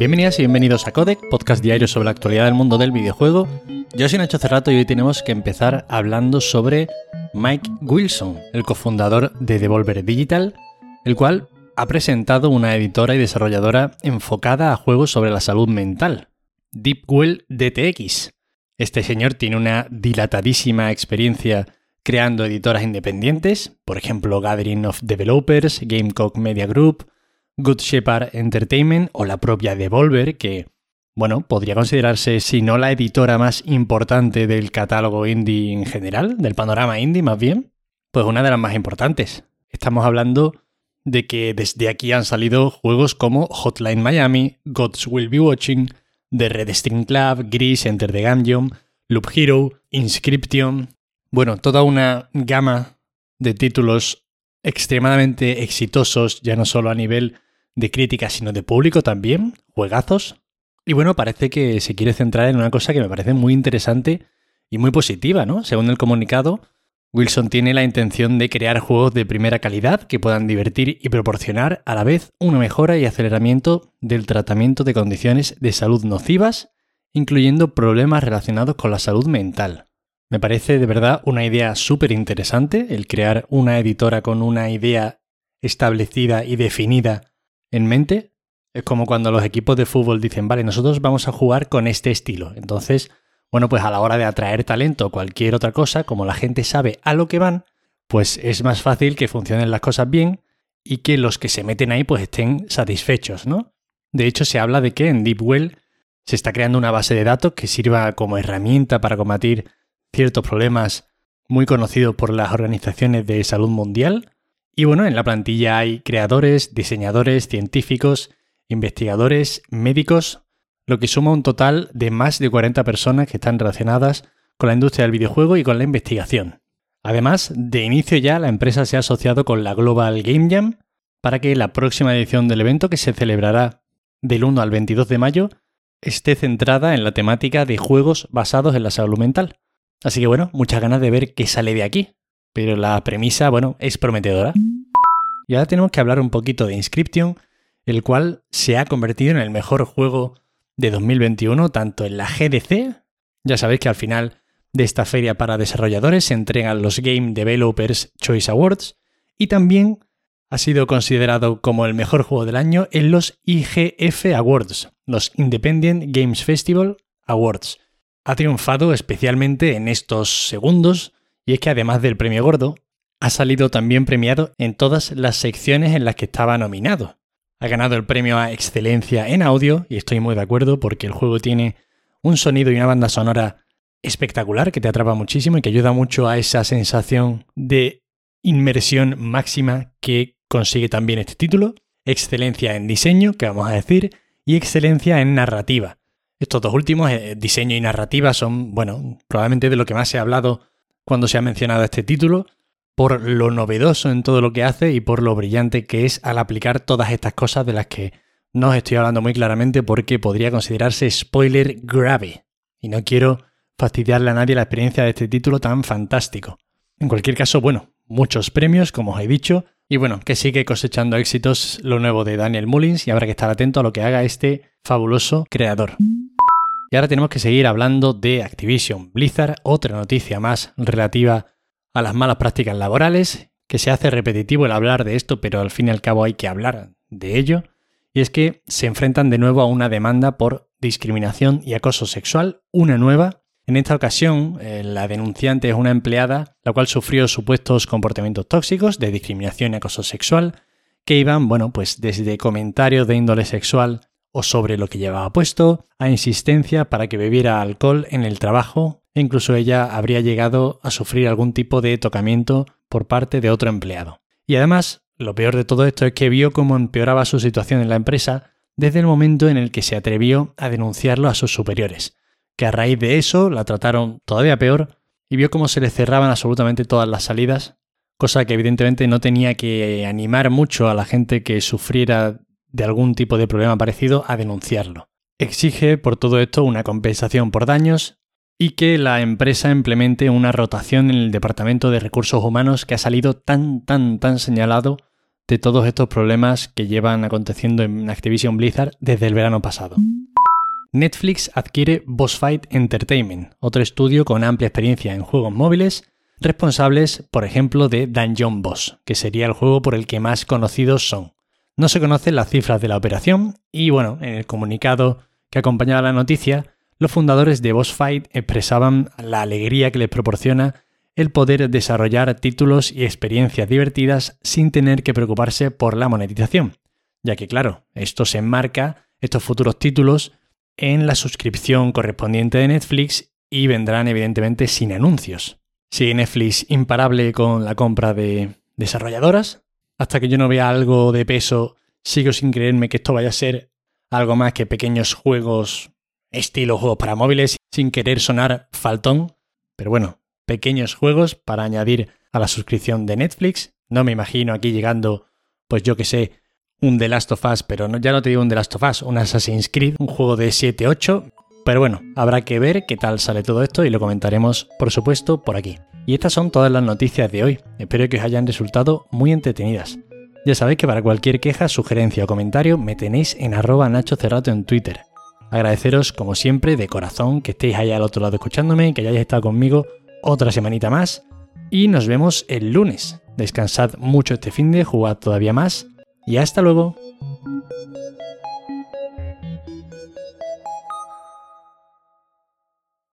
Bienvenidas y bienvenidos a Codec, podcast diario sobre la actualidad del mundo del videojuego. Yo soy Nacho Cerrato y hoy tenemos que empezar hablando sobre Mike Wilson, el cofundador de Devolver Digital, el cual ha presentado una editora y desarrolladora enfocada a juegos sobre la salud mental, Deepwell DTX. Este señor tiene una dilatadísima experiencia creando editoras independientes, por ejemplo Gathering of Developers, Gamecock Media Group, Good Shepherd Entertainment o la propia Devolver, que, bueno, podría considerarse, si no la editora más importante del catálogo indie en general, del panorama indie más bien, pues una de las más importantes. Estamos hablando de que desde aquí han salido juegos como Hotline Miami, Gods Will Be Watching, The Red String Club, Gris, Enter the Gungeon, Loop Hero, Inscription. Bueno, toda una gama de títulos extremadamente exitosos, ya no solo a nivel de crítica, sino de público también, juegazos. Y bueno, parece que se quiere centrar en una cosa que me parece muy interesante y muy positiva, ¿no? Según el comunicado, Wilson tiene la intención de crear juegos de primera calidad que puedan divertir y proporcionar a la vez una mejora y aceleramiento del tratamiento de condiciones de salud nocivas, incluyendo problemas relacionados con la salud mental. Me parece de verdad una idea súper interesante el crear una editora con una idea establecida y definida en mente. Es como cuando los equipos de fútbol dicen, vale, nosotros vamos a jugar con este estilo. Entonces, bueno, pues a la hora de atraer talento o cualquier otra cosa, como la gente sabe a lo que van, pues es más fácil que funcionen las cosas bien y que los que se meten ahí pues estén satisfechos, ¿no? De hecho, se habla de que en Deepwell se está creando una base de datos que sirva como herramienta para combatir ciertos problemas muy conocidos por las organizaciones de salud mundial. Y bueno, en la plantilla hay creadores, diseñadores, científicos, investigadores, médicos, lo que suma un total de más de 40 personas que están relacionadas con la industria del videojuego y con la investigación. Además, de inicio ya la empresa se ha asociado con la Global Game Jam para que la próxima edición del evento, que se celebrará del 1 al 22 de mayo, esté centrada en la temática de juegos basados en la salud mental. Así que bueno, muchas ganas de ver qué sale de aquí. Pero la premisa, bueno, es prometedora. Y ahora tenemos que hablar un poquito de Inscription, el cual se ha convertido en el mejor juego de 2021, tanto en la GDC, ya sabéis que al final de esta feria para desarrolladores se entregan los Game Developers Choice Awards, y también ha sido considerado como el mejor juego del año en los IGF Awards, los Independent Games Festival Awards. Ha triunfado especialmente en estos segundos, y es que además del premio gordo, ha salido también premiado en todas las secciones en las que estaba nominado. Ha ganado el premio a excelencia en audio, y estoy muy de acuerdo porque el juego tiene un sonido y una banda sonora espectacular que te atrapa muchísimo y que ayuda mucho a esa sensación de inmersión máxima que consigue también este título. Excelencia en diseño, que vamos a decir, y excelencia en narrativa. Estos dos últimos, eh, diseño y narrativa, son, bueno, probablemente de lo que más se ha hablado cuando se ha mencionado este título, por lo novedoso en todo lo que hace y por lo brillante que es al aplicar todas estas cosas de las que no os estoy hablando muy claramente porque podría considerarse spoiler grave. Y no quiero fastidiarle a nadie la experiencia de este título tan fantástico. En cualquier caso, bueno, muchos premios, como os he dicho, y bueno, que sigue cosechando éxitos lo nuevo de Daniel Mullins y habrá que estar atento a lo que haga este fabuloso creador. Y ahora tenemos que seguir hablando de Activision Blizzard, otra noticia más relativa a las malas prácticas laborales, que se hace repetitivo el hablar de esto, pero al fin y al cabo hay que hablar de ello, y es que se enfrentan de nuevo a una demanda por discriminación y acoso sexual, una nueva. En esta ocasión, eh, la denunciante es una empleada la cual sufrió supuestos comportamientos tóxicos de discriminación y acoso sexual, que iban, bueno, pues desde comentarios de índole sexual o sobre lo que llevaba puesto, a insistencia para que bebiera alcohol en el trabajo e incluso ella habría llegado a sufrir algún tipo de tocamiento por parte de otro empleado. Y además, lo peor de todo esto es que vio cómo empeoraba su situación en la empresa desde el momento en el que se atrevió a denunciarlo a sus superiores, que a raíz de eso la trataron todavía peor y vio cómo se le cerraban absolutamente todas las salidas, cosa que evidentemente no tenía que animar mucho a la gente que sufriera de algún tipo de problema parecido a denunciarlo. Exige por todo esto una compensación por daños y que la empresa implemente una rotación en el Departamento de Recursos Humanos que ha salido tan, tan, tan señalado de todos estos problemas que llevan aconteciendo en Activision Blizzard desde el verano pasado. Netflix adquiere Boss Fight Entertainment, otro estudio con amplia experiencia en juegos móviles, responsables, por ejemplo, de Dungeon Boss, que sería el juego por el que más conocidos son. No se conocen las cifras de la operación y bueno, en el comunicado que acompañaba la noticia, los fundadores de Boss Fight expresaban la alegría que les proporciona el poder desarrollar títulos y experiencias divertidas sin tener que preocuparse por la monetización, ya que claro, esto se enmarca, estos futuros títulos, en la suscripción correspondiente de Netflix y vendrán evidentemente sin anuncios. Sigue Netflix imparable con la compra de desarrolladoras. Hasta que yo no vea algo de peso, sigo sin creerme que esto vaya a ser algo más que pequeños juegos estilo juegos para móviles, sin querer sonar faltón. Pero bueno, pequeños juegos para añadir a la suscripción de Netflix. No me imagino aquí llegando, pues yo que sé, un The Last of Us, pero no, ya no te digo un The Last of Us, un Assassin's Creed, un juego de 7-8. Pero bueno, habrá que ver qué tal sale todo esto y lo comentaremos, por supuesto, por aquí. Y estas son todas las noticias de hoy. Espero que os hayan resultado muy entretenidas. Ya sabéis que para cualquier queja, sugerencia o comentario me tenéis en arroba Nacho Cerrato en Twitter. Agradeceros, como siempre, de corazón que estéis ahí al otro lado escuchándome, que hayáis estado conmigo otra semanita más y nos vemos el lunes. Descansad mucho este fin de, jugad todavía más y hasta luego.